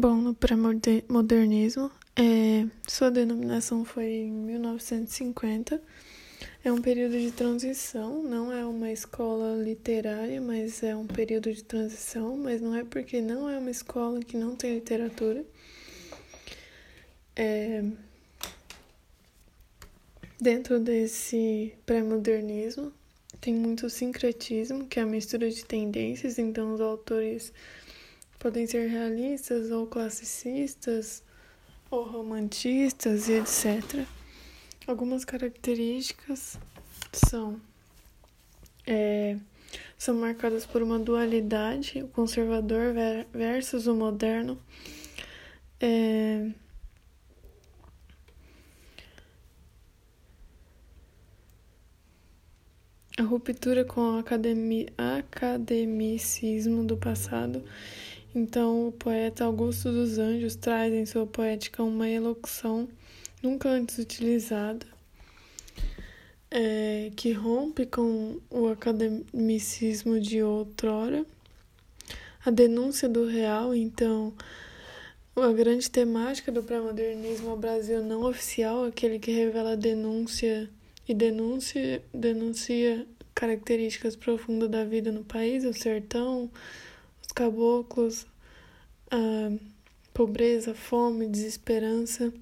Bom, no pré-modernismo, é, sua denominação foi em 1950. É um período de transição, não é uma escola literária, mas é um período de transição, mas não é porque não é uma escola que não tem literatura. É, dentro desse pré-modernismo, tem muito sincretismo, que é a mistura de tendências, então os autores podem ser realistas ou classicistas ou romantistas e etc. Algumas características são é, são marcadas por uma dualidade, o conservador versus o moderno. É, a ruptura com o academi academicismo do passado então, o poeta Augusto dos Anjos traz em sua poética uma elocução nunca antes utilizada, é, que rompe com o academicismo de outrora, a denúncia do real, então, a grande temática do pré-modernismo ao Brasil não oficial, aquele que revela denúncia e denúncia, denuncia características profundas da vida no país, o sertão, caboclos, a pobreza, fome, desesperança.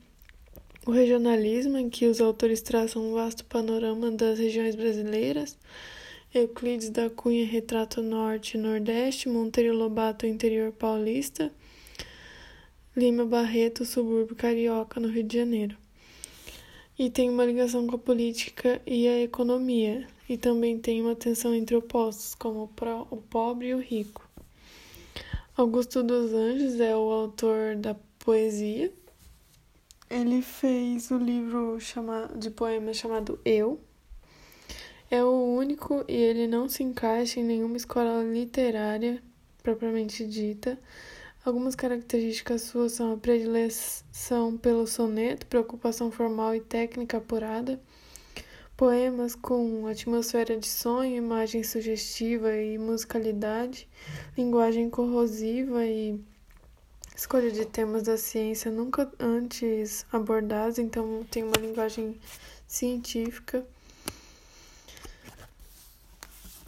O regionalismo, em que os autores traçam um vasto panorama das regiões brasileiras. Euclides da Cunha retrata o norte e nordeste, Monteiro Lobato o interior paulista, Lima Barreto o subúrbio carioca no Rio de Janeiro. E tem uma ligação com a política e a economia, e também tem uma tensão entre opostos, como o pobre e o rico. Augusto dos Anjos é o autor da poesia. Ele fez o livro chama, de poemas chamado Eu. É o único e ele não se encaixa em nenhuma escola literária propriamente dita. Algumas características suas são a predileção pelo soneto, preocupação formal e técnica apurada Poemas com atmosfera de sonho, imagem sugestiva e musicalidade, linguagem corrosiva e escolha de temas da ciência nunca antes abordados, então tem uma linguagem científica.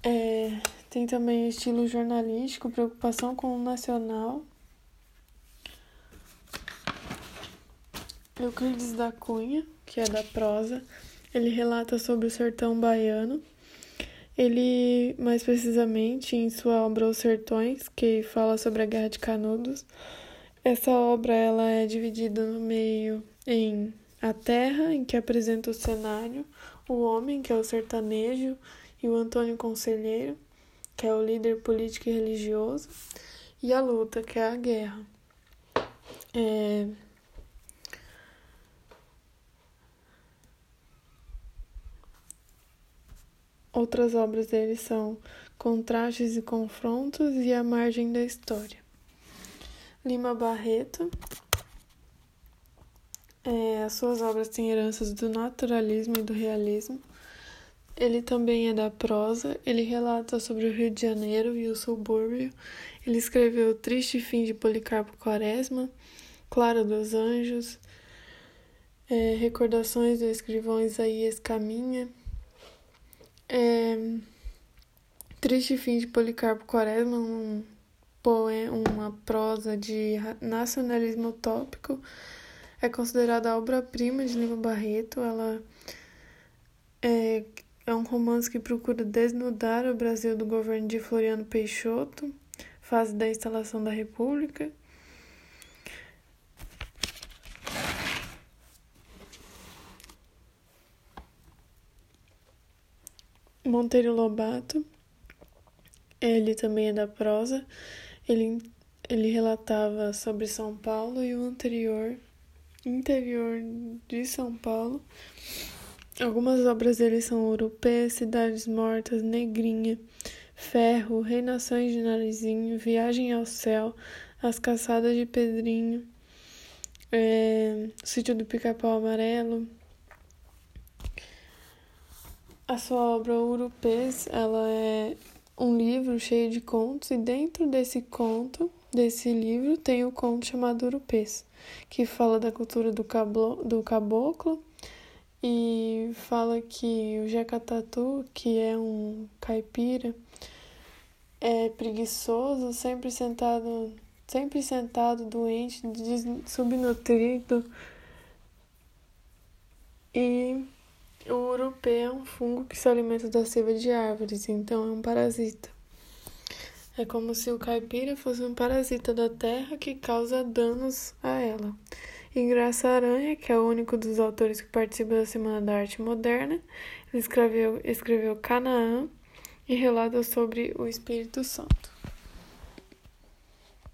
É, tem também estilo jornalístico, preocupação com o nacional. Euclides da Cunha, que é da prosa, ele relata sobre o sertão baiano. Ele, mais precisamente, em sua obra Os Sertões, que fala sobre a Guerra de Canudos, essa obra ela é dividida no meio em a terra, em que apresenta o cenário, o homem, que é o sertanejo, e o Antônio Conselheiro, que é o líder político e religioso, e a luta, que é a guerra. É, Outras obras dele são Contrastes e Confrontos e A Margem da História. Lima Barreto. É, as suas obras têm heranças do naturalismo e do realismo. Ele também é da prosa, ele relata sobre o Rio de Janeiro e o subúrbio. Ele escreveu Triste Fim de Policarpo Quaresma, Clara dos Anjos, é, Recordações do escrivão Isaías Caminha, é... Triste Fim de Policarpo Quaresma, um poema, uma prosa de nacionalismo utópico, é considerada a obra-prima de Lima Barreto. Ela é, é um romance que procura desnudar o Brasil do governo de Floriano Peixoto, fase da instalação da República. Monteiro Lobato, ele também é da prosa, ele, ele relatava sobre São Paulo e o anterior, interior de São Paulo. Algumas obras dele são Urupê, Cidades Mortas, Negrinha, Ferro, Reinações de Narizinho, Viagem ao Céu, As Caçadas de Pedrinho, é, Sítio do Pica-Pau Amarelo, a sua obra Urupês, ela é um livro cheio de contos e dentro desse conto desse livro tem o conto chamado Urupês, que fala da cultura do, cablo, do caboclo e fala que o Jacatatu, que é um caipira, é preguiçoso, sempre sentado, sempre sentado, doente, subnutrido. E o urupê é um fungo que se alimenta da seiva de árvores, então é um parasita. É como se o caipira fosse um parasita da terra que causa danos a ela. E Graça Aranha, que é o único dos autores que participa da Semana da Arte Moderna, escreveu, escreveu Canaã e relata sobre o Espírito Santo.